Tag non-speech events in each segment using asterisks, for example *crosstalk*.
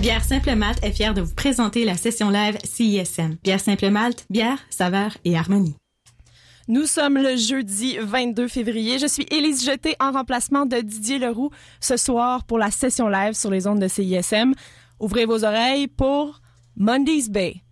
Bière Simple Malte est fière de vous présenter la session live CISM. Bière Simple Malte, bière, saveur et harmonie. Nous sommes le jeudi 22 février. Je suis Élise Jeté en remplacement de Didier Leroux ce soir pour la session live sur les ondes de CISM. Ouvrez vos oreilles pour Monday's Bay.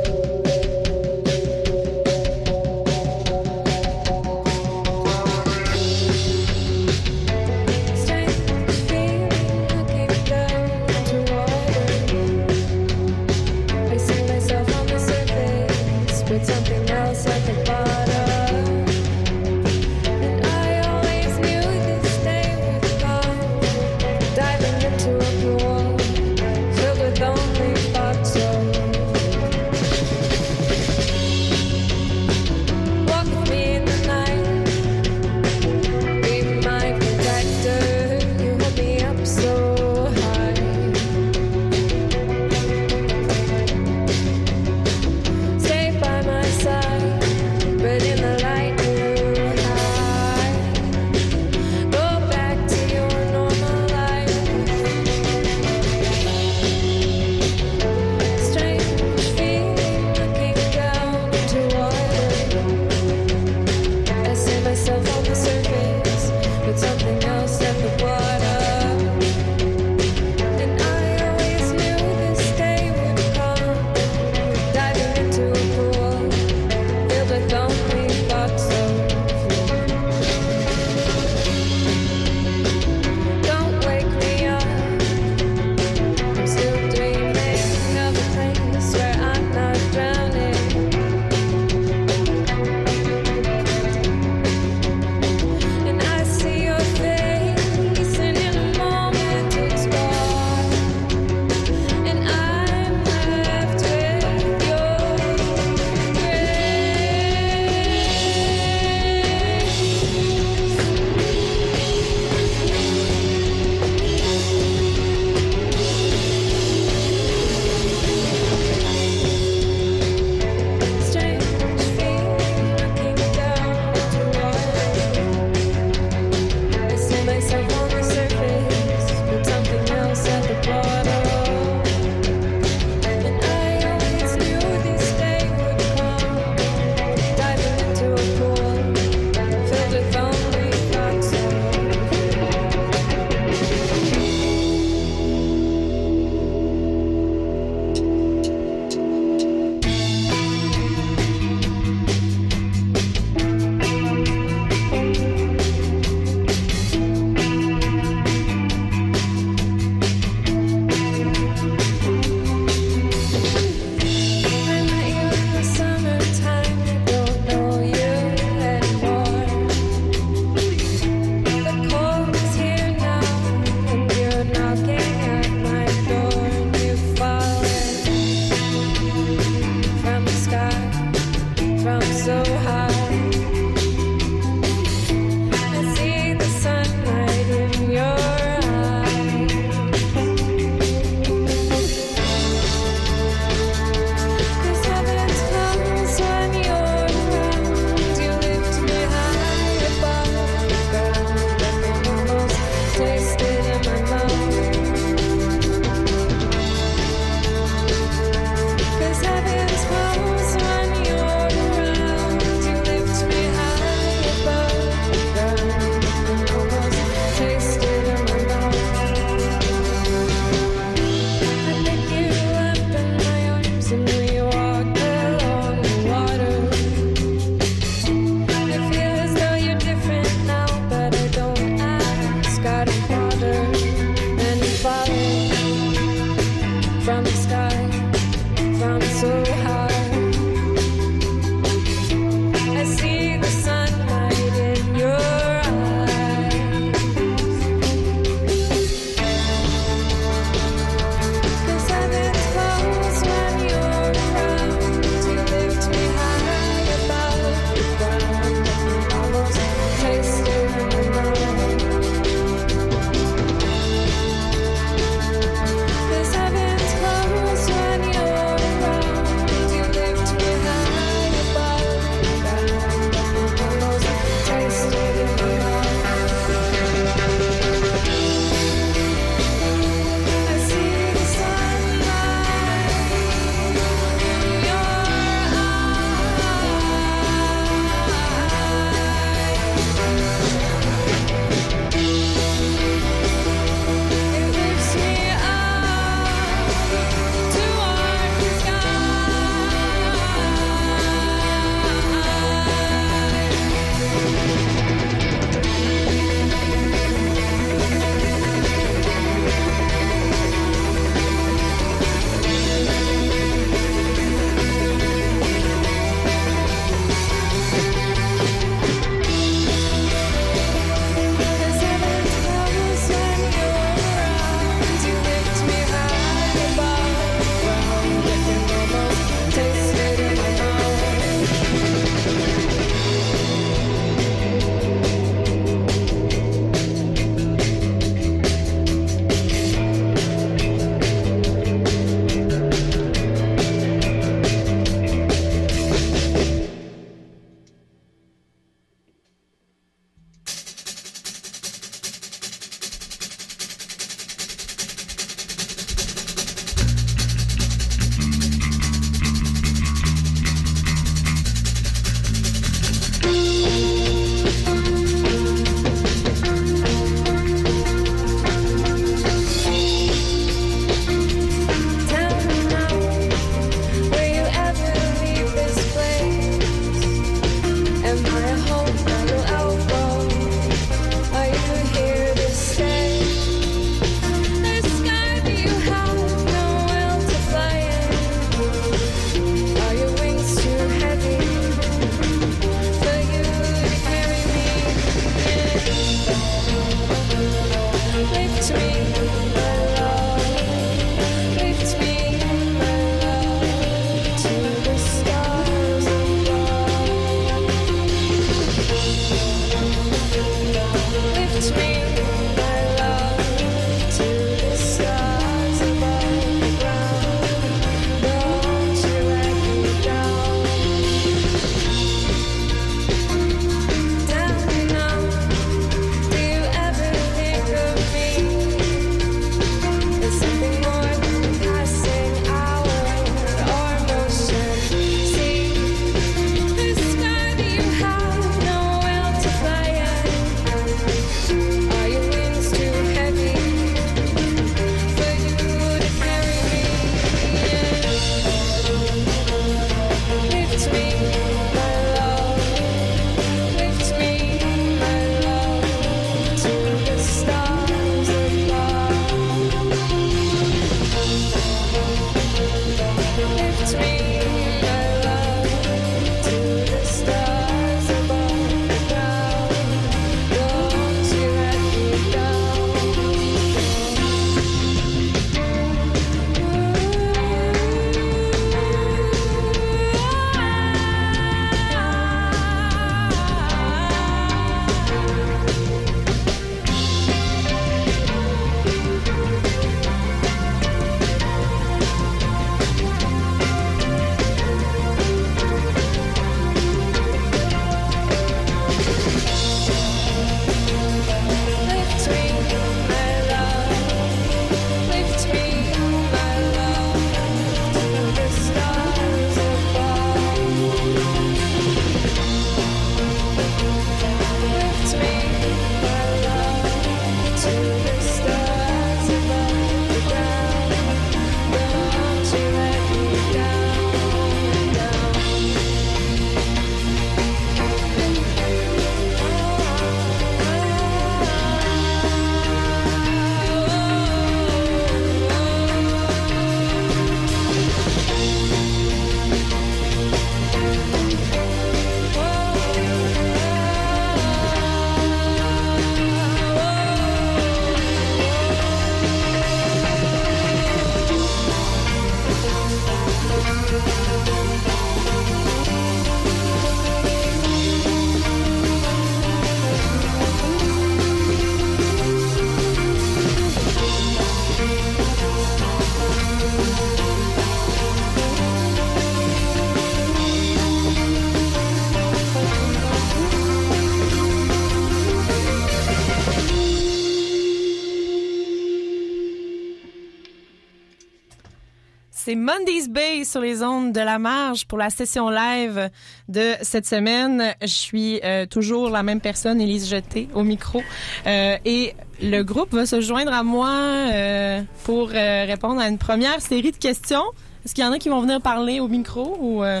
C'est Monday's Bay sur les ondes de la marge pour la session live de cette semaine. Je suis euh, toujours la même personne, Élise Jeté, au micro. Euh, et le groupe va se joindre à moi euh, pour euh, répondre à une première série de questions. Est-ce qu'il y en a qui vont venir parler au micro ou... euh,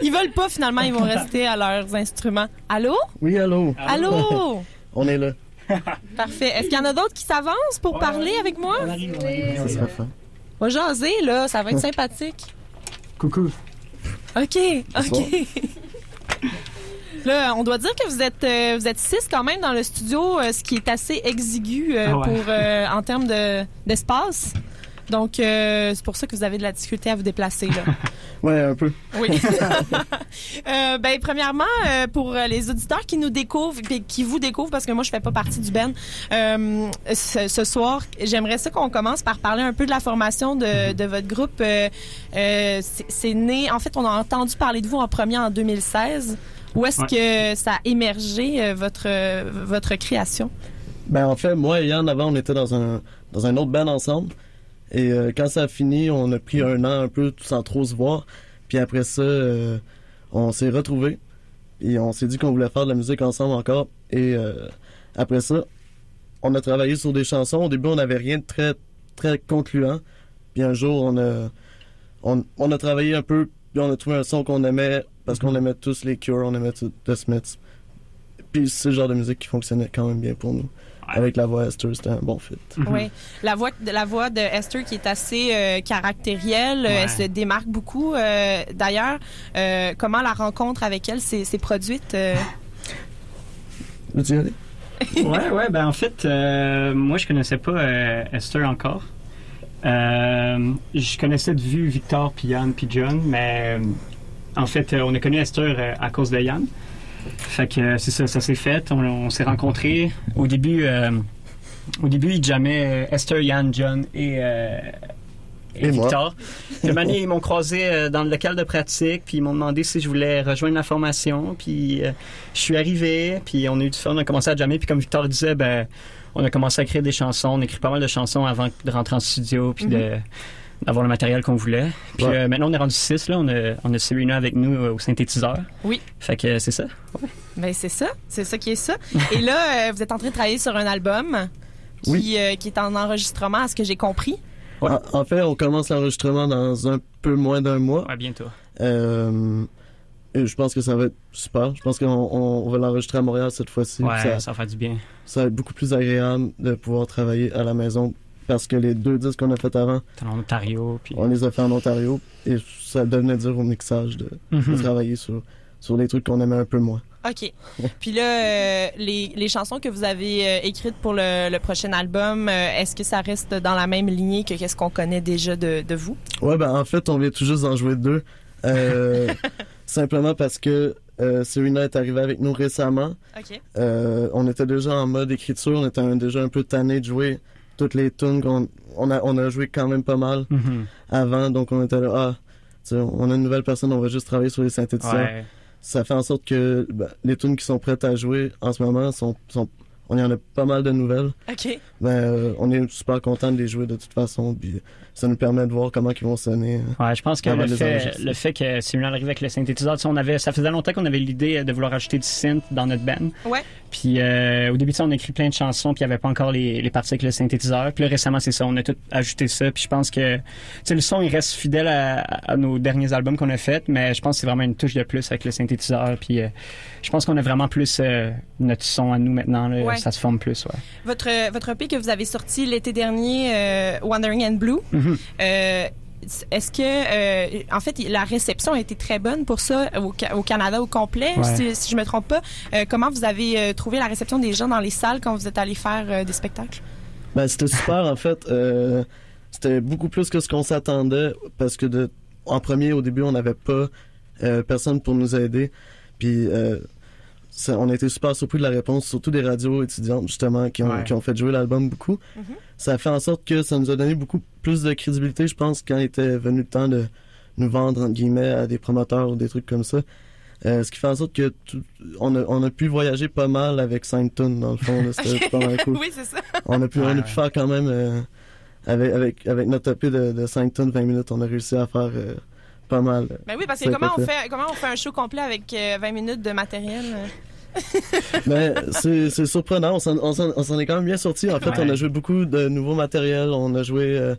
ils veulent pas finalement, ils vont rester à leurs instruments. Allô? Oui, allô? Allô? *laughs* On est là. Parfait. Est-ce qu'il y en a d'autres qui s'avancent pour parler avec moi? Ça sera fin. On va jaser, là. Ça va être sympathique. Coucou. OK, OK. Là, on doit dire que vous êtes euh, vous êtes six quand même dans le studio, euh, ce qui est assez exigu euh, Ah ouais. pour euh, en termes de d'espace. Donc euh, c'est pour ça que vous avez de la difficulté à vous déplacer là. *laughs* Ouais, un peu. Oui. *laughs* *laughs* Euh, ben premièrement euh, pour euh, les auditeurs qui nous découvrent et qui vous découvrent parce que moi je fais pas partie du Ben euh, ce, ce soir j'aimerais ça qu'on commence par parler un peu de la formation de, de votre groupe euh, euh, c'est né en fait on a entendu parler de vous en premier en 2016 où est-ce Ouais. que ça a émergé euh, votre votre création? Ben, en fait, moi et Yann, avant, on était dans un, dans un autre band ensemble. Et euh, quand ça a fini, on a pris un an un peu sans trop se voir. Puis après ça, euh, on s'est retrouvés. Et on s'est dit qu'on voulait faire de la musique ensemble encore. Et euh, après ça, on a travaillé sur des chansons. Au début, on n'avait rien de très, très concluant. Puis un jour, on a, on, on a travaillé un peu. Puis on a trouvé un son qu'on aimait. Parce qu'on aimait tous les Cure, on aimait tous The Smiths. Puis c'est le genre de musique qui fonctionnait quand même bien pour nous. Avec la voix Esther, c'était un bon fit. Mhm. Oui, la voix, la voix de Esther qui est assez euh, caractérielle, euh, Ouais. elle se démarque beaucoup. euh, D'ailleurs, euh, comment la rencontre avec elle s'est produite euh? *laughs* Veux-tu y aller? ouais, ouais, ben en fait, euh, moi je connaissais pas euh, Esther encore. Euh, je connaissais de vue Victor, puis Yann, puis John, mais euh, en fait, euh, on a connu Esther euh, à cause de Yann. Fait que euh, c'est ça, ça s'est fait. On, on s'est rencontrés. Au début, euh, au début, ils jammaient euh, Esther, Yann, John et, euh, et, Et moi. Victor. *laughs* Une année, ils m'ont croisé dans le local de pratique, puis ils m'ont demandé si je voulais rejoindre la formation. Puis euh, je suis arrivé, puis on a eu du fun, on a commencé à jammer. Puis comme Victor disait, ben, on a commencé à écrire des chansons. On écrit pas mal de chansons avant de rentrer en studio, puis de d'avoir le matériel qu'on voulait. Puis Ouais. euh, maintenant, on est rendu six, là. On a, on a Serena avec nous euh, au synthétiseur. Oui. Fait que euh, c'est ça. Ben c'est ça, c'est ça qui est ça. Et là, euh, vous êtes en train de travailler sur un album qui, Oui. euh, qui est en enregistrement, à ce que j'ai compris. Ouais. En, en fait, on commence l'enregistrement dans un peu moins d'un mois. Ouais, bientôt. Euh, et je pense que ça va être super. Je pense qu'on on- on va l'enregistrer à Montréal cette fois-ci. Ouais, Ça, ça va faire du bien. ça va être beaucoup plus agréable de pouvoir travailler à la maison parce que les deux disques qu'on a fait avant, en Ontario, puis... on les a fait en Ontario et ça devenait dur au mixage de, de Mhm. travailler sur, sur des trucs qu'on aimait un peu moins. OK. *laughs* Puis là, euh, les, les chansons que vous avez euh, écrites pour le, le prochain album, euh, est-ce que ça reste dans la même lignée que qu'est-ce qu'on connaît déjà de, de vous? Ouais, ben en fait, on vient tout juste d'en jouer deux. Euh, *laughs* simplement parce que euh, Serena est arrivée avec nous récemment. OK. Euh, on était déjà en mode écriture, on était déjà un peu tanné de jouer toutes les tunes qu'on on a, on a joué quand même pas mal Mhm. avant, donc on était là, ah, on a une nouvelle personne, on va juste travailler sur les synthétiseurs. Ouais. Ça fait en sorte que ben, les tunes qui sont prêtes à jouer en ce moment sont, sont on y en a pas mal de nouvelles. OK. Ben, euh, on est super content de les jouer de toute façon, puis ça nous permet de voir comment ils vont sonner. Ouais, je pense que le fait, le fait que Serena arrive avec le synthétiseur, on avait, ça faisait longtemps qu'on avait l'idée de vouloir ajouter du synth dans notre band. Ouais. Puis euh, au début, on a écrit plein de chansons, puis il n'y avait pas encore les, les parties avec le synthétiseur. Puis là, récemment, c'est ça, on a tout ajouté ça. Puis je pense que, le son, il reste fidèle à, à nos derniers albums qu'on a faits, mais je pense que c'est vraiment une touche de plus avec le synthétiseur. Puis euh, je pense qu'on a vraiment plus euh, notre son à nous maintenant. là. Ouais. Ça se forme plus, ouais. Votre, votre EP que vous avez sorti l'été dernier, euh, Wandering and Blue, Euh, est-ce que, euh, en fait, la réception a été très bonne pour ça au, Ca- au Canada au complet, Ouais. si, si je me trompe pas? Euh, comment vous avez euh, trouvé la réception des gens dans les salles quand vous êtes allé faire euh, des spectacles? Ben, c'était super, en fait. Euh, c'était beaucoup plus que ce qu'on s'attendait parce que de, en premier, au début, on n'avait pas euh, personne pour nous aider. Puis, euh, ça- on a été super surpris de la réponse, surtout des radios étudiantes, justement, qui ont, Ouais. qui ont fait jouer l'album beaucoup. Mhm. Ça a fait en sorte que ça nous a donné beaucoup plus de crédibilité, je pense, quand il était venu le temps de nous vendre, entre guillemets, à des promoteurs ou des trucs comme ça. Euh, ce qui fait en sorte que tout- on, a, on a pu voyager pas mal avec 5 tonnes, dans le fond. C'était pas mal cool *laughs* oui, c'est ça. on a pu, Ouais, on a ouais. pu faire quand même euh, avec, avec, avec notre EP de, de 5 tonnes, 20 minutes, on a réussi à faire euh, pas mal. Ben oui, parce que comment on, fait, comment on fait un show complet avec euh, 20 minutes de matériel? euh? Mais *laughs* c'est c'est surprenant, on s'en- on s'en on s'en est quand même bien sorti. En fait, Ouais. on a joué beaucoup de nouveaux matériels, on a joué, euh,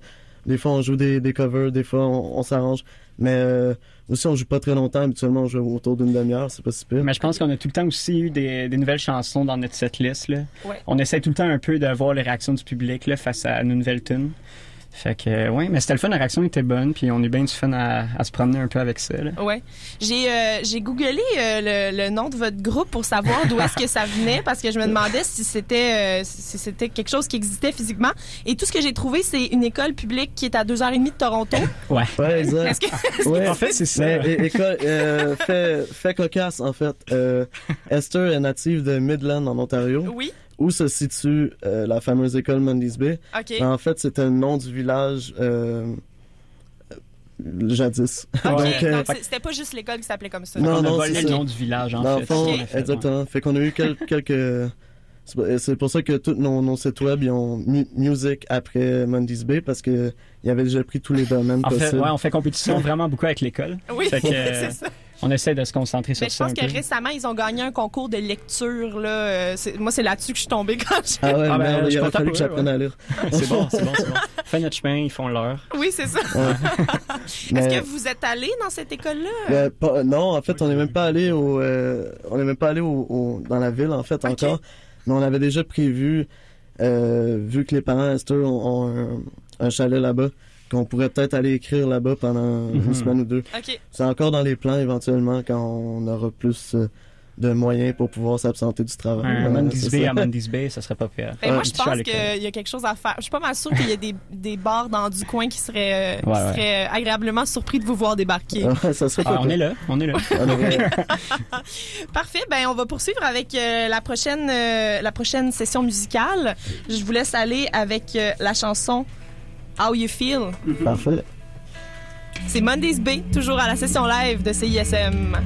des fois on joue des, des covers, des fois on, on s'arrange. Mais euh, aussi on joue pas très longtemps, habituellement on joue autour d'une demi-heure, c'est pas si pire. Mais je pense qu'on a tout le temps aussi eu des, des nouvelles chansons dans notre setlist. Là. Ouais. On essaie tout le temps un peu de voir les réactions du public là, face à nos nouvelles tunes. Fait que, euh, ouais, mais c'était le fun, la réaction était bonne, puis on est bien du fun à, à se promener un peu avec ça. Là. Ouais. J'ai euh, j'ai googlé euh, le, le nom de votre groupe pour savoir d'où est-ce que ça venait parce que je me demandais si c'était euh, si c'était quelque chose qui existait physiquement et tout ce que j'ai trouvé c'est une école publique qui est à deux heures et demie de Toronto. *laughs* Ouais. Ouais, exact. Que Ouais. En fait, c'est ça. Mais é- école, euh, fait, fait cocasse, en fait. Euh, Esther est native de Midland, en Ontario, oui, où se situe euh, la fameuse école Mundy's Bay? Mais en fait, c'était le nom du village euh, jadis. *laughs* Donc, euh, c'était pas juste l'école qui s'appelait comme ça. Non, non, volé c'est le nom du village, en dans fait. fond, exactement. Fait qu'on a eu quel- *laughs* quelques... c'est pour ça que tous nos, nos sites web, ils ont mu- music après Mundy's Bay, parce que il avait déjà pris tous les domaines En fait, possibles. ouais, on fait compétition vraiment beaucoup avec l'école. Oui, *laughs* c'est ça. On essaie de se concentrer sur Mais je ça pense un que peu. récemment, ils ont gagné un concours de lecture. Là. Euh, moi, c'est là-dessus que je suis tombée quand j'ai... Ah ouais, Ah ben, merde, je suis il aurait fallu que j'apprenne à lire. C'est bon, c'est bon, c'est bon. *laughs* Fait notre chemin, ils font leur. Oui, c'est ça. *laughs* Mais- Est-ce que vous êtes allé dans cette école-là? Euh, pas- non, en fait, on n'est même pas allé au, euh, on n'est même pas allé au, au- dans la ville en fait encore, mais on avait déjà prévu, euh, vu que les parents Esther ont, ont un, un chalet là-bas, qu'on pourrait peut-être aller écrire là-bas pendant Mhm. une semaine ou deux. OK. C'est encore dans les plans éventuellement quand on aura plus euh, de moyens pour pouvoir s'absenter du travail. Un Bay ça. à Bay, ça serait pas pire. Ben, moi, Ouais. je pense qu'il y a quelque chose à faire. Je suis pas mal sûre qu'il y a des, des bars dans du coin qui seraient, euh, qui Ouais, ouais. seraient euh, agréablement surpris de vous voir débarquer. Ouais, ça serait Ah, on est là, on est là. *laughs* Parfait. Ben, on va poursuivre avec euh, la prochaine euh, la prochaine session musicale. Je vous laisse aller avec euh, la chanson How You Feel? Parfait. C'est Mondays Bay, toujours à la session live de CISM.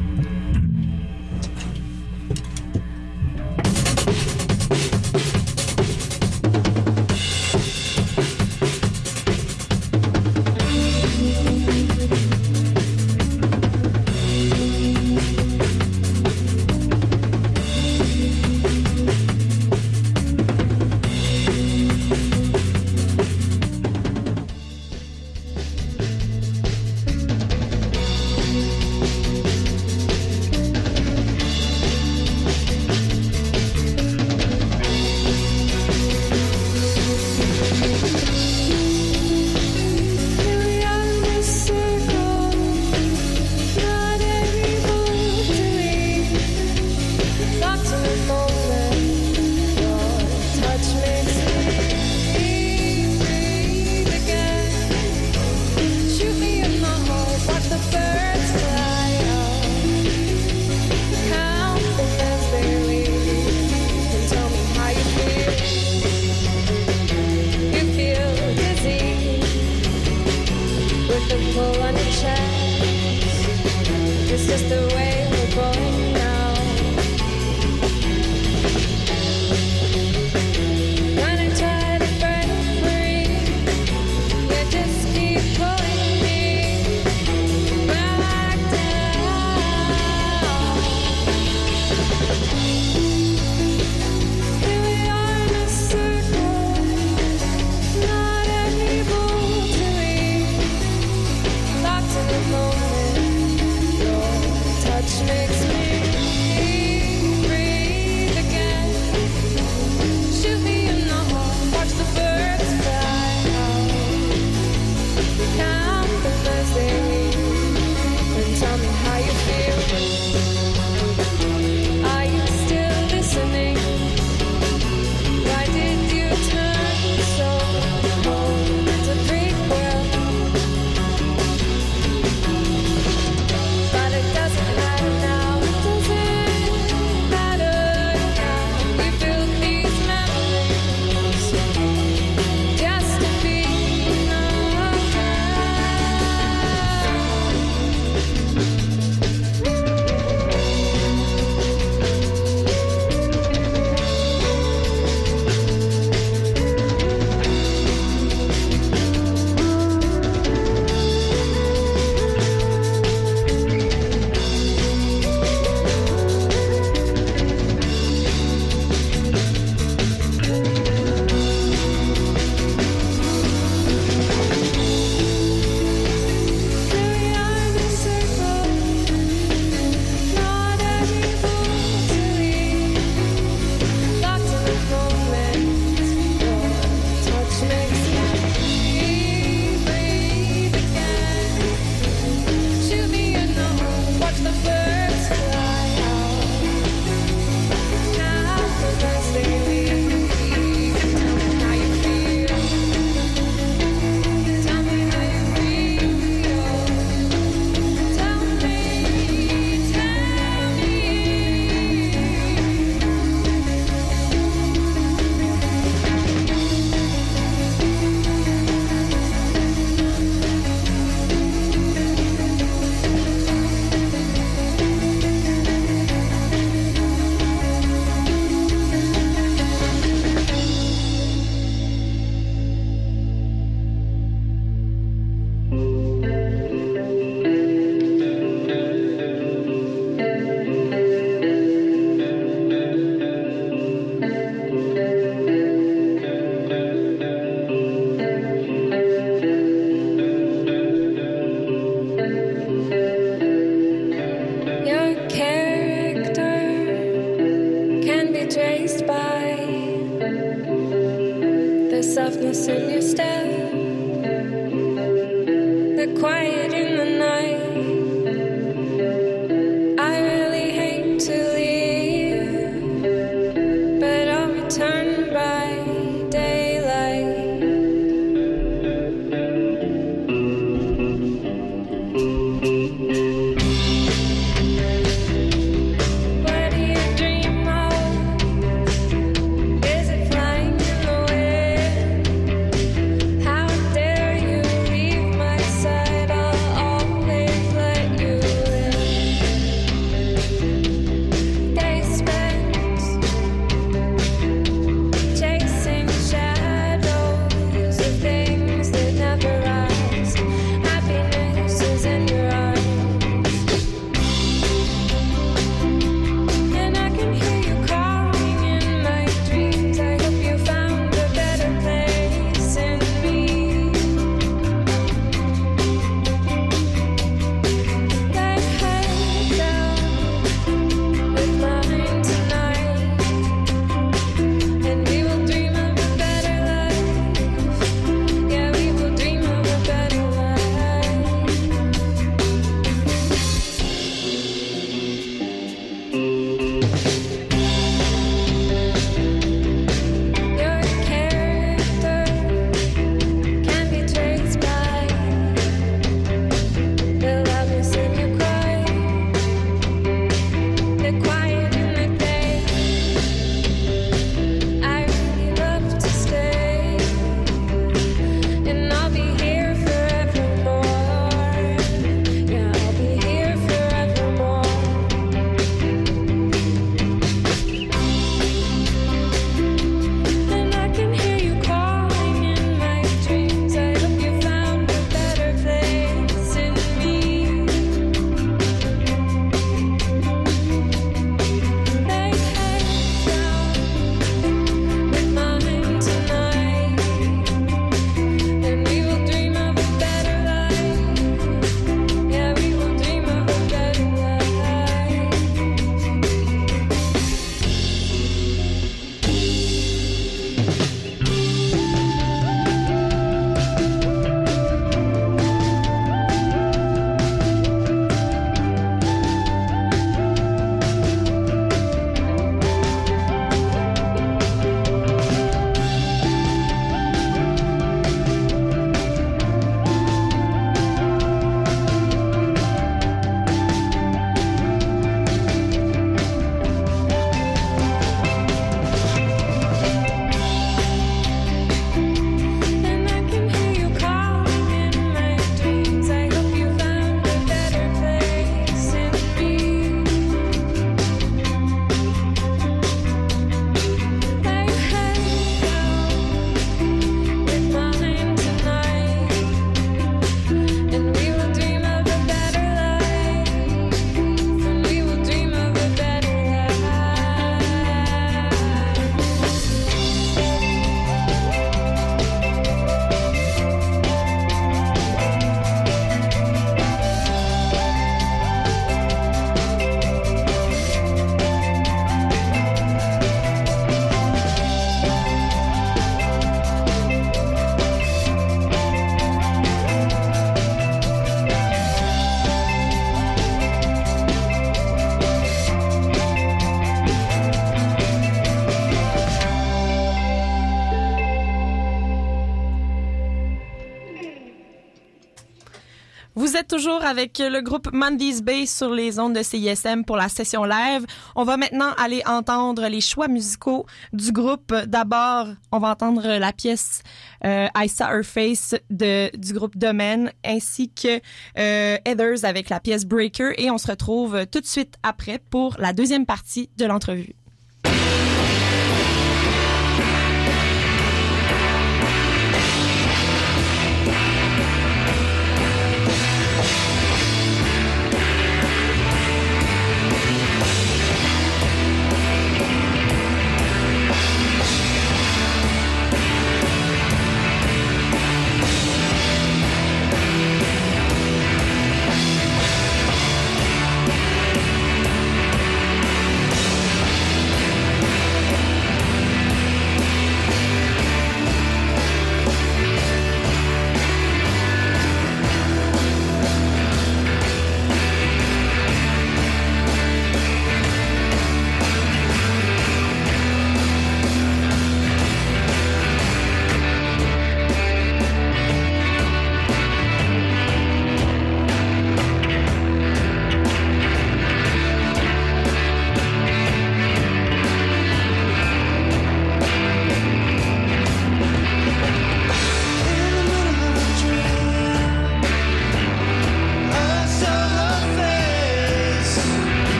Avec le groupe Mandy's Bay sur les ondes de CISM pour la session live. On va maintenant aller entendre les choix musicaux du groupe. D'abord, on va entendre la pièce euh, I Saw Her Face du groupe Domaine ainsi que euh, Heathers avec la pièce Breaker et on se retrouve tout de suite après pour la deuxième partie de l'entrevue.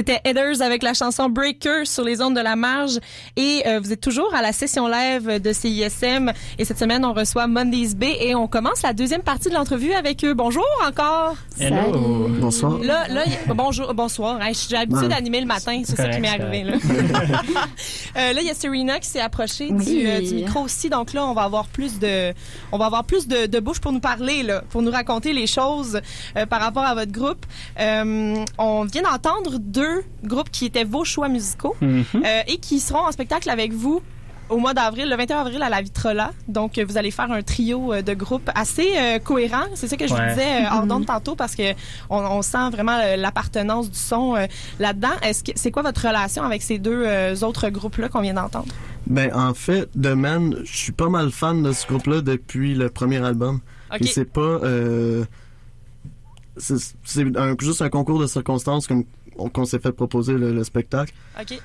C'était Headers avec la chanson Breaker sur les ondes de la marge. Et euh, vous êtes toujours à la session live de CISM. Et cette semaine, on reçoit Mondays Bay et on commence la deuxième partie de l'entrevue avec eux. Bonjour encore. Hello. Bonsoir. Là, là, y- bonjour, bonsoir. Hey, J'ai l'habitude d'animer le matin, c'est ça qui m'est arrivé. Là, *laughs* Euh, là, il y a Serena qui s'est approchée Oui. du, euh, du micro aussi. Donc là, on va avoir plus de, on va avoir plus de, de bouche pour nous parler, là, pour nous raconter les choses euh, par rapport à votre groupe. Euh, on vient d'entendre deux groupes qui étaient vos choix musicaux Mhm. euh, et qui seront en spectacle avec vous au mois d'avril, le 21 avril à la Vitrola. Donc, euh, vous allez faire un trio euh, de groupes assez euh, cohérent. C'est ça que je vous disais euh, hors d'onde tantôt parce que on, on sent vraiment euh, l'appartenance du son euh, là-dedans. Est-ce que c'est quoi votre relation avec ces deux euh, autres groupes-là qu'on vient d'entendre? Ben, en fait, The Man, je suis pas mal fan de ce groupe-là depuis le premier album. OK. Puis c'est pas. euh, c'est juste un concours de circonstances comme qu'on s'est fait proposer le, le spectacle. OK.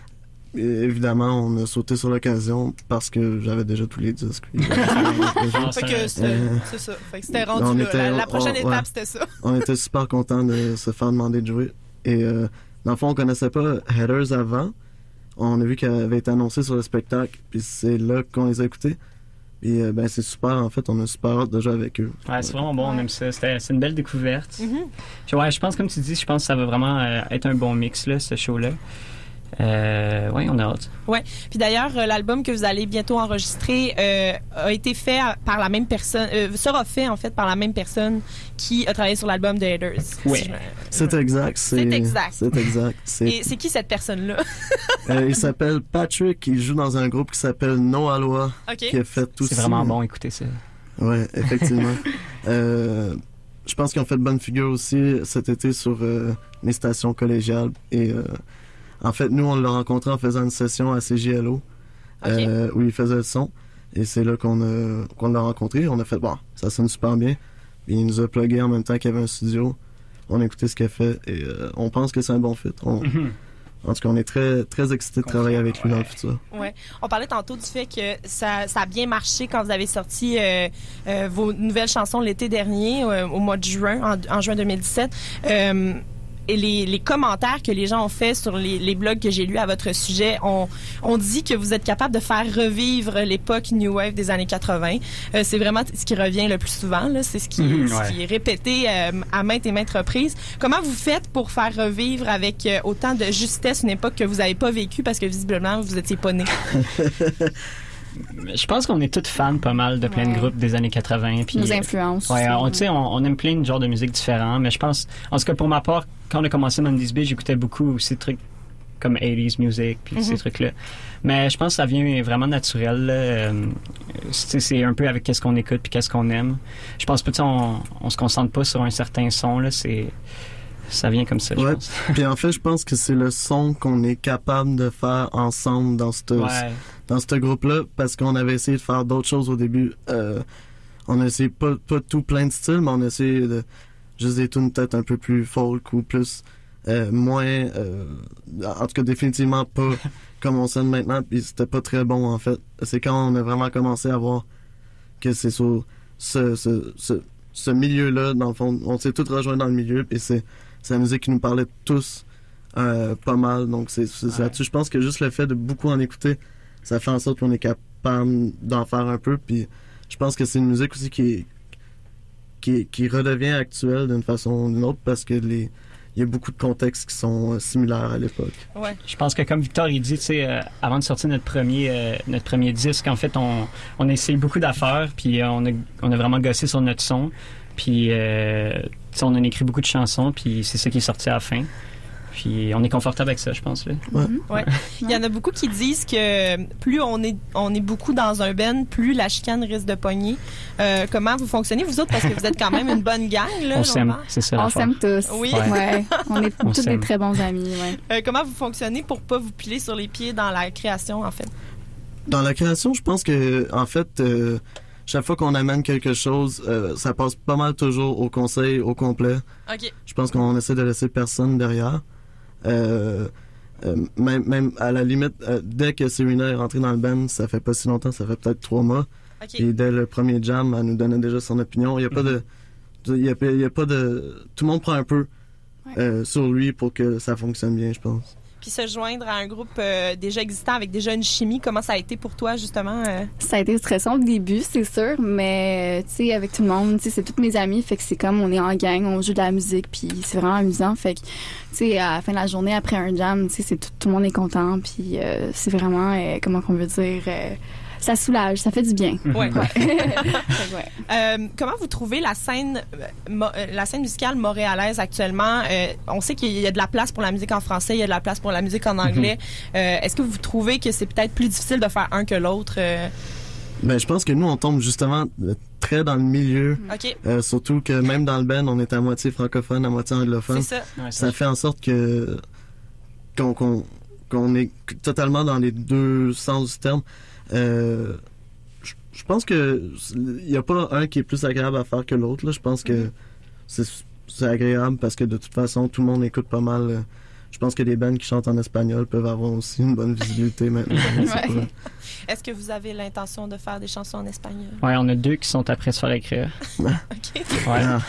Et évidemment, on a sauté sur l'occasion parce que j'avais déjà tous les disques. *laughs* Fait c'est Euh, ça. Fait que c'était rendu on là. était- la, la prochaine on- ouais. étape, c'était ça. on était super contents de se faire demander de jouer. Et euh, dans le fond, on connaissait pas Headers avant. On a vu qu'elle avait été annoncée sur le spectacle, puis c'est là qu'on les a écoutés. Et euh, ben c'est super, en fait, on a super hâte de jouer avec eux. Ouais, c'est vraiment bon, on aime ça. C'était- C'est une belle découverte. Mhm. Puis Ouais, je pense, comme tu dis, je pense que ça va vraiment euh, être un bon mix, là, ce show-là. Euh, ouais, on a hâte. Puis d'ailleurs, euh, l'album que vous allez bientôt enregistrer euh, a été fait par la même personne, euh, sera fait en fait par la même personne qui a travaillé sur l'album de. Si je me- C'est exact. C'est exact. C'est exact. C'est- Et c'est qui cette personne-là? euh, il *laughs* s'appelle Patrick, il joue dans un groupe qui s'appelle No Aloha, OK. qui a fait tout C'est vraiment bon, écoutez ça. Ouais, *laughs* effectivement. euh, je pense qu'ils ont fait de bonne figure aussi cet été sur euh, les stations collégiales. Et euh, en fait, nous, on l'a rencontré en faisant une session à CGLO euh, où il faisait le son. Et c'est là qu'on a- qu'on l'a rencontré. On a fait, bon, ça sonne super bien. Puis il nous a plugué en même temps qu'il y avait un studio. On a écouté ce qu'il a fait et euh, on pense que c'est un bon fit. On- Mhm. en tout cas, on est très, très excités de travailler avec lui dans le futur. Ouais. On parlait tantôt du fait que ça, ça a bien marché quand vous avez sorti euh, euh, vos nouvelles chansons l'été dernier, euh, au mois de juin, en, en juin 2017. Et les, les commentaires que les gens ont fait sur les, les blogs que j'ai lus à votre sujet, on, on dit que vous êtes capable de faire revivre l'époque New Wave des années 80. Euh, c'est vraiment ce qui revient le plus souvent. là. C'est ce qui, *laughs* ce ouais. qui est répété euh, à maintes et maintes reprises. Comment vous faites pour faire revivre avec euh, autant de justesse une époque que vous n'avez pas vécue parce que visiblement vous étiez pas né? *laughs* Je pense qu'on est tous fans pas mal de plein de Ouais. groupes des années 80. Puis, Nos influences. Ouais, on, on, on aime plein de genres de musique différents, mais je pense, en tout cas pour ma part, quand on a commencé Mondays Bay, j'écoutais beaucoup aussi de trucs comme 80s music, puis ces Mhm. trucs-là. Mais je pense que ça vient vraiment naturel. là. Euh, c'est un peu avec qu'est-ce qu'on écoute puis qu'est-ce qu'on aime. Je pense sais, on, on se concentre pas sur un certain son, là, c'est... Ça vient comme ça, je Ouais. pense. *laughs* Puis en fait, je pense que c'est le son qu'on est capable de faire ensemble dans Ouais. dans ce groupe-là parce qu'on avait essayé de faire d'autres choses au début. Euh, on a essayé pas, pas tout plein de styles, mais on a essayé de juste des tunes peut-être un peu plus folk ou plus euh, moins, euh, en tout cas définitivement pas *laughs* comme on sonne maintenant. Puis c'était pas très bon en fait. C'est quand on a vraiment commencé à voir que c'est sur ce, ce, ce, ce milieu-là, dans le fond, on s'est tous rejoints dans le milieu, puis c'est c'est la musique qui nous parlait tous euh, pas mal. Donc c'est c'est Ouais. là-dessus. Je pense que juste le fait de beaucoup en écouter, ça fait en sorte qu'on est capable d'en faire un peu. Puis je pense que c'est une musique aussi qui est- qui, qui redevient actuelle d'une façon ou d'une autre parce que les il y a beaucoup de contextes qui sont euh, similaires à l'époque. Ouais. Je pense que comme Victor il dit, euh, avant de sortir notre premier euh, notre premier disque, en fait, on, on a essayé beaucoup d'affaires, puis euh, on a on a vraiment gossé sur notre son, puis euh, on a écrit beaucoup de chansons, puis c'est ça qui est sorti à la fin. Puis on est confortable avec ça, je pense. Là. Il y en a beaucoup qui disent que plus on est, on est beaucoup dans un ben, plus la chicane risque de pogner. Euh, comment vous fonctionnez, vous autres, parce que vous êtes quand même une bonne gang, là. On s'aime, c'est ça. On s'aime tous. Oui. Ouais. Ouais. On est *laughs* On tous des très bons amis. Ouais. Euh, comment vous fonctionnez pour pas vous piler sur les pieds dans la création, en fait? Dans la création, je pense que en fait, euh, chaque fois qu'on amène quelque chose, euh, ça passe pas mal toujours au conseil au complet. OK. Je pense qu'on essaie de laisser personne derrière. Euh, euh, même, même à la limite, euh, dès que Serena est rentrée dans le band, ça fait pas si longtemps, ça fait peut-être trois mois. Et dès le premier jam, elle nous donnait déjà son opinion. Il y a pas de, il y a, il y a pas de, tout le monde prend un peu sur lui pour que ça fonctionne bien, je pense. Se joindre à un groupe euh, déjà existant avec déjà une chimie, comment ça a été pour toi justement euh? Ça a été stressant au début, c'est sûr, mais tu sais avec tout le monde, tu sais c'est toutes mes amies, fait que c'est comme on est en gang, on joue de la musique, puis c'est vraiment amusant, fait que tu sais à la fin de la journée après un jam, tu sais tout, tout, le monde est content, puis euh, c'est vraiment euh, comment qu'on veut dire euh, ça soulage, ça fait du bien. Ouais. ouais. *laughs* Euh, comment vous trouvez la scène, euh, euh, la scène musicale montréalaise actuellement? Euh, On sait qu'il y a de la place pour la musique en français, il y a de la place pour la musique en anglais. Euh, Est-ce que vous trouvez que c'est peut-être plus difficile de faire un que l'autre Ben, je pense que nous, on tombe justement très dans le milieu. Ok, Euh, surtout que même dans le band, on est à moitié francophone, à moitié anglophone. c'est ça. Ouais, Ça fait en sorte que qu'on est totalement dans les deux sens du terme. Euh, je pense que il y a pas un qui est plus agréable à faire que l'autre. Je pense que c'est c'est agréable parce que de toute façon tout le monde écoute pas mal. Je pense que les bands qui chantent en espagnol peuvent avoir aussi une bonne visibilité maintenant. *laughs* Ouais. Est-ce que vous avez l'intention de faire des chansons en espagnol? Ouais, on a deux qui sont après se faire écrire. Ok. Ouais. Ah.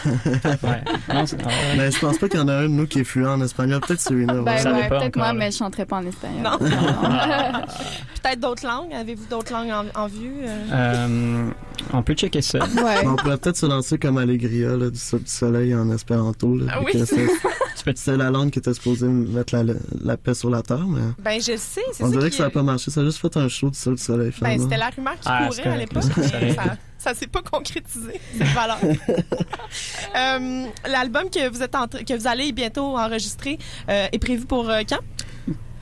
ouais. Non, c'est- ah ouais. Mais je pense pas qu'il y en a un de nous qui est fluent en espagnol. Peut-être ouais. Ben ouais, dépend peut-être moi, là. mais je chanterai pas en espagnol. Non. *laughs* Peut-être d'autres langues? Avez-vous d'autres langues en, en vue euh? Euh, on peut checker ça. ouais. Mais on pourrait peut-être se lancer comme Allegria, là, du, so- du soleil en espéranto. Là, Ah oui. *laughs* *laughs* C'est la langue qui était supposée mettre la, la paix sur la terre, mais Ben je le sais. c'est on ça dirait que ça n'a pas marché. Ça a juste fait un show du sol du soleil, Ben, c'était la rumeur qui Ah, courait à l'époque, mais ça, ça s'est pas concrétisé, cette valeur. *laughs* Euh, L'album que vous êtes en tra- que vous allez bientôt enregistrer euh, est prévu pour euh, quand?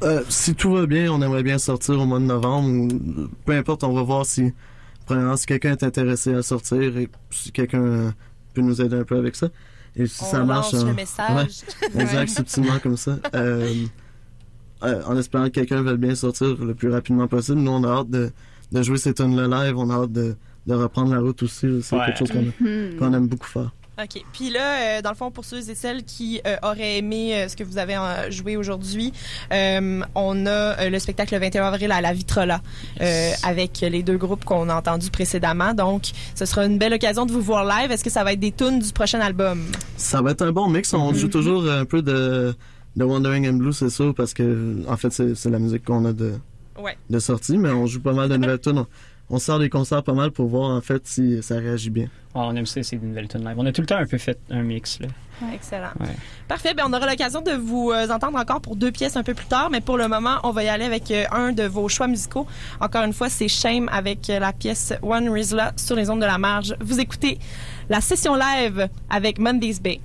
Euh, si tout va bien, on aimerait bien sortir au mois de novembre. Ou, peu importe, on va voir si, premièrement, si quelqu'un est intéressé à sortir et si quelqu'un euh, peut nous aider un peu avec ça. Et si On ça marche, lance euh, le message. exact, subtilement comme ça. Euh, euh, en espérant que quelqu'un veuille bien sortir le plus rapidement possible. Nous, on a hâte de, de jouer ces tunes-là live. On a hâte de, de reprendre la route aussi. C'est Ouais. quelque chose qu'on Hmm. qu'on aime beaucoup faire. OK. Puis là, euh, dans le fond, pour ceux et celles qui euh, auraient aimé euh, ce que vous avez joué aujourd'hui, on a le spectacle le 21 avril à la Vitrola avec les deux groupes qu'on a entendus précédemment. Donc, ce sera une belle occasion de vous voir live. Est-ce que ça va être des tunes du prochain album? Ça va être un bon mix. On joue toujours un peu de, de Wandering and Blue, c'est sûr, parce que en fait, c'est c'est la musique qu'on a de, Ouais. de sortie, mais on joue pas mal de nouvelles tunes. On, sort des concerts pas mal pour voir en fait si ça réagit bien. Ouais, on aime ça, c'est des nouvelles tunes live. On a tout le temps un peu fait un mix. Là. Excellent. Ouais. Parfait. Ben, on aura l'occasion de vous euh, entendre encore pour deux pièces un peu plus tard, mais pour le moment, on va y aller avec euh, un de vos choix musicaux. Encore une fois, c'est Shame avec euh, la pièce One Rizla sur les ondes de la marge. Vous écoutez la session live avec Monday's Bay.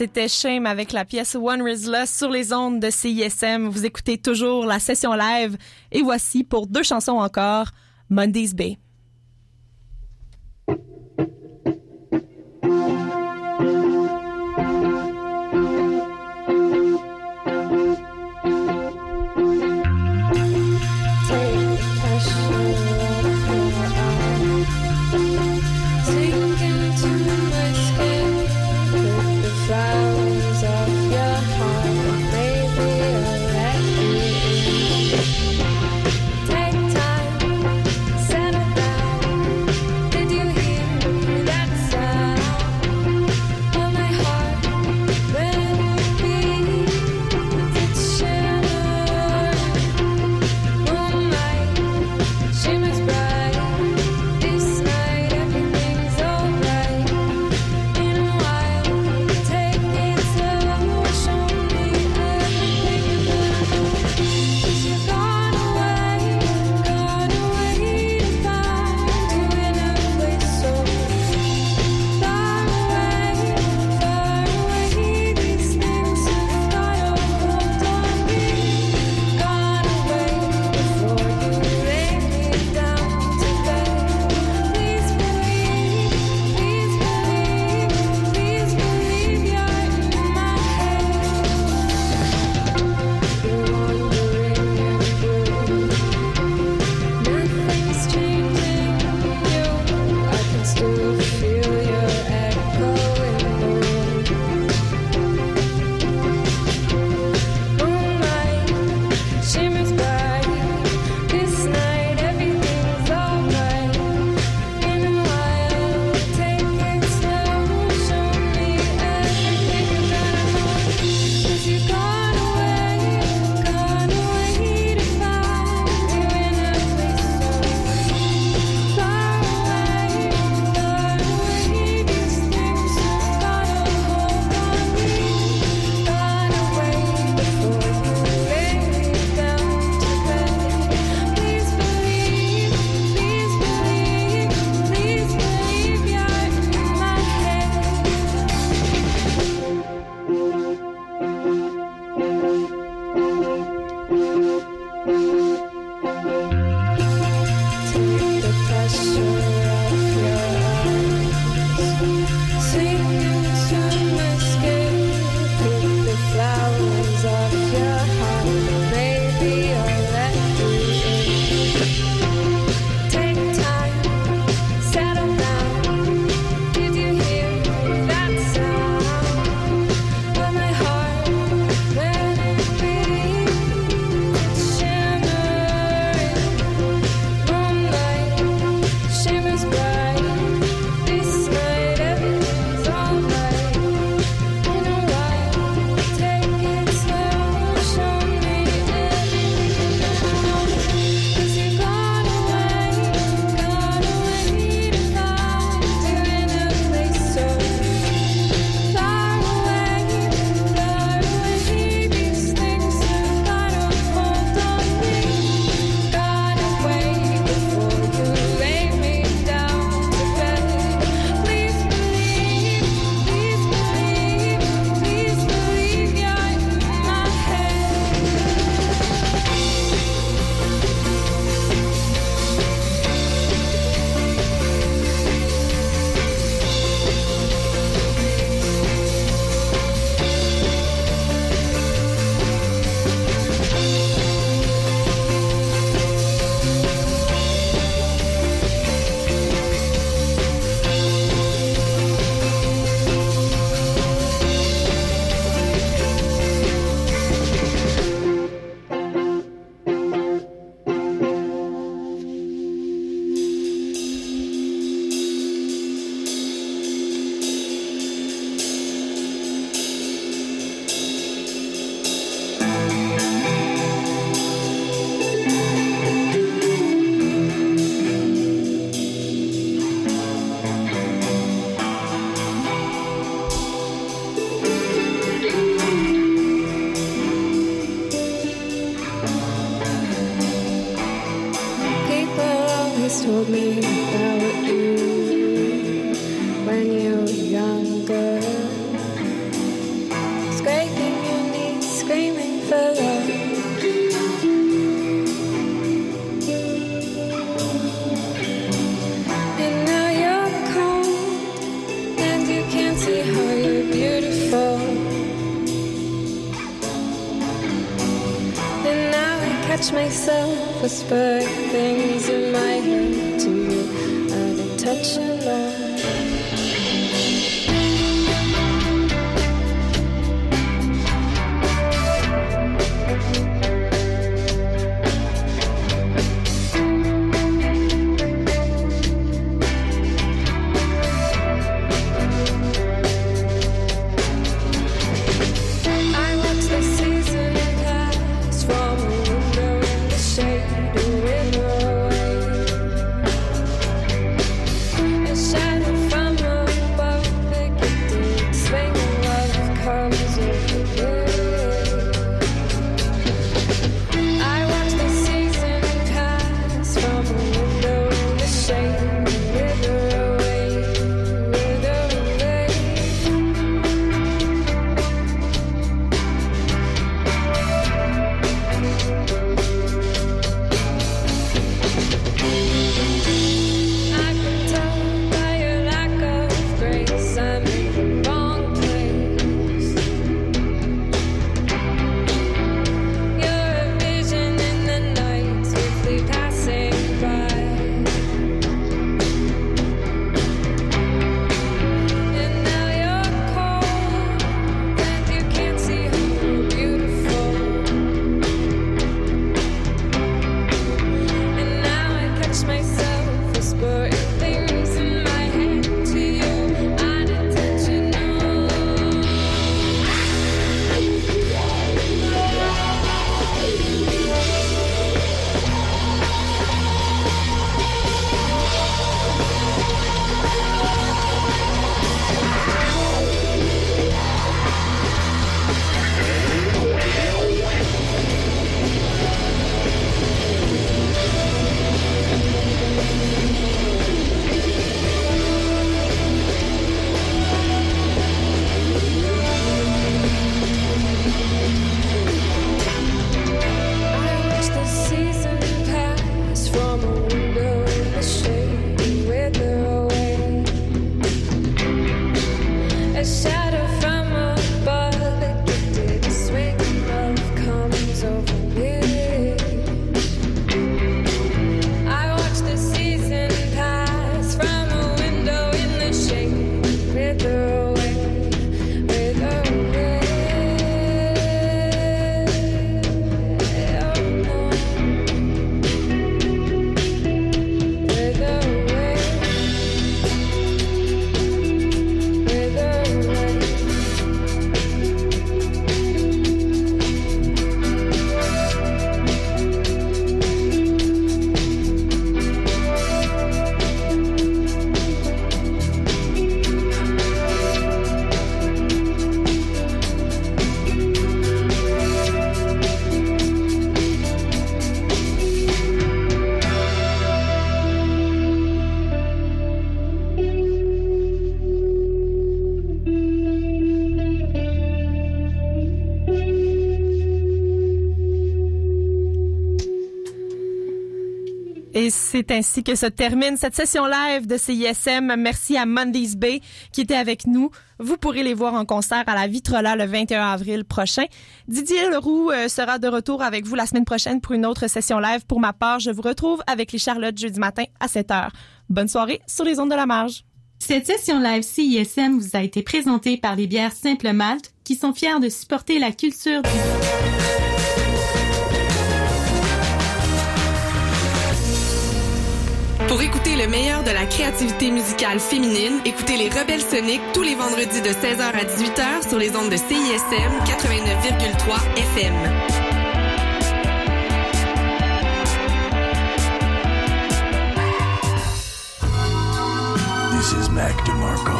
C'était Shame avec la pièce One Rizla sur les ondes de CISM. Vous écoutez toujours la session live et voici pour deux chansons encore, Monday's Bay. Catch myself whispering things in my head to you. I've been touching Et c'est ainsi que se termine cette session live de CISM. Merci à Mondays Bay qui était avec nous. Vous pourrez les voir en concert à la Vitrola le 21 avril prochain. Didier Leroux euh, sera de retour avec vous la semaine prochaine pour une autre session live. Pour ma part, je vous retrouve avec les Charlottes jeudi matin à 7h. Bonne soirée sur les ondes de la marge. Cette session live CISM vous a été présentée par les bières Simple Malte qui sont fiers de supporter la culture du Pour écouter le meilleur de la créativité musicale féminine, écoutez les Rebelles Soniques tous les vendredis de 16h à 18h sur les ondes de CISM 89,3 FM. This is Mac DeMarco.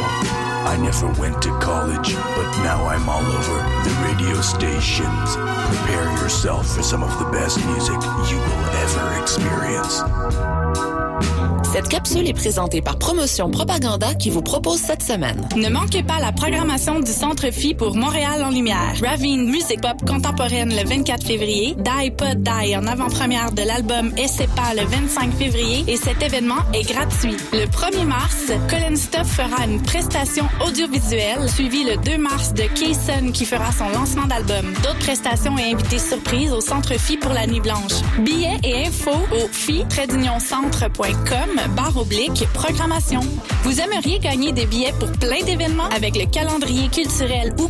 I never went to college, but now I'm all over the radio stations. Prepare yourself for some of the best music you will ever experience. Cette capsule est présentée par Promotion Propaganda qui vous propose cette semaine. Ne manquez pas la programmation du Centre Phi pour Montréal en Lumière. Ravine Music Pop contemporaine le 24 février, Die Pod Die en avant-première de l'album Essepa le 25 février et cet événement est gratuit. Le 1er mars, Colin Stuff fera une prestation audiovisuelle suivie le 2 mars de Kayson qui fera son lancement d'album. D'autres prestations et invités surprises au Centre Phi pour la Nuit Blanche. Billets et infos au phi-centre.com barre oblique programmation. Vous aimeriez gagner des billets pour plein d'événements avec le calendrier culturel ou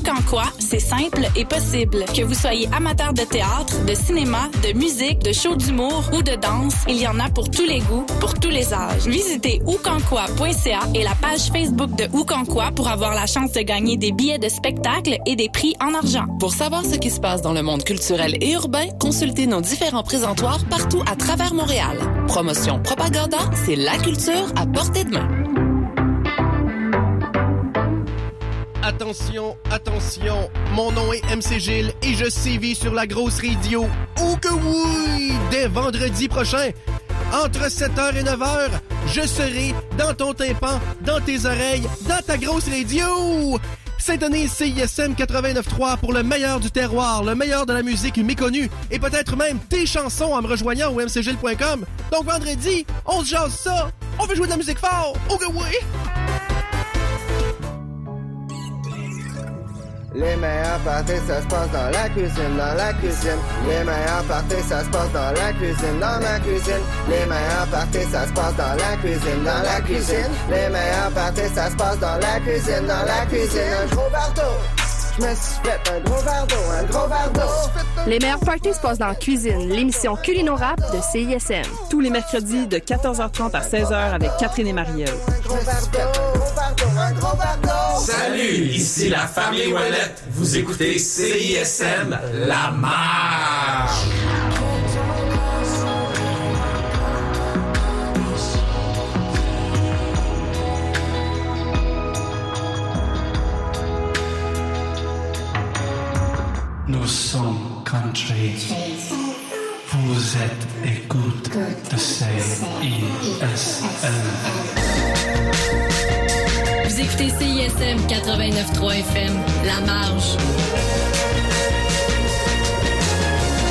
C'est simple et possible. Que vous soyez amateur de théâtre, de cinéma, de musique, de show d'humour ou de danse, il y en a pour tous les goûts, pour tous les âges. Visitez oucanquoi.ca et la page Facebook de Oucanquoi pour avoir la chance de gagner des billets de spectacle et des prix en argent. Pour savoir ce qui se passe dans le monde culturel et urbain, consultez nos différents présentoirs partout à travers Montréal. Promotion Propaganda, c'est la culture à portée de main. Attention, attention, mon nom est MC Gilles et je sévis sur la grosse radio. Oh que oui! Dès vendredi prochain, entre 7h et 9h, je serai dans ton tympan, dans tes oreilles, dans ta grosse radio! Syntonise CISM 89.3 pour le meilleur du terroir, le meilleur de la musique méconnue et peut-être même tes chansons en me rejoignant au mcgilles.com. Donc vendredi, on se jase ça! On veut jouer de la musique fort! Oh que oui! Les meilleurs parties, ça se passe dans la cuisine, dans la cuisine. Les meilleurs parties, ça se passe dans la cuisine, dans la cuisine. Les meilleurs parties, ça se passe dans la cuisine, dans la cuisine. Les meilleurs parties, ça se passe dans la cuisine, dans la cuisine. Un gros d'eau. Je me suis fait un gros verre d'eau, un gros verre d'eau. Les meilleurs parties se passent dans la cuisine, l'émission Culino Rap de CISM. Tous les mercredis de 14h30 à 16h avec Catherine et Marielle. Salut, ici la famille Ouellette. Vous écoutez CISM La Marche. Country. Vous êtes écoute de CISM. Vous écoutez CISM 89.3 FM, La Marge.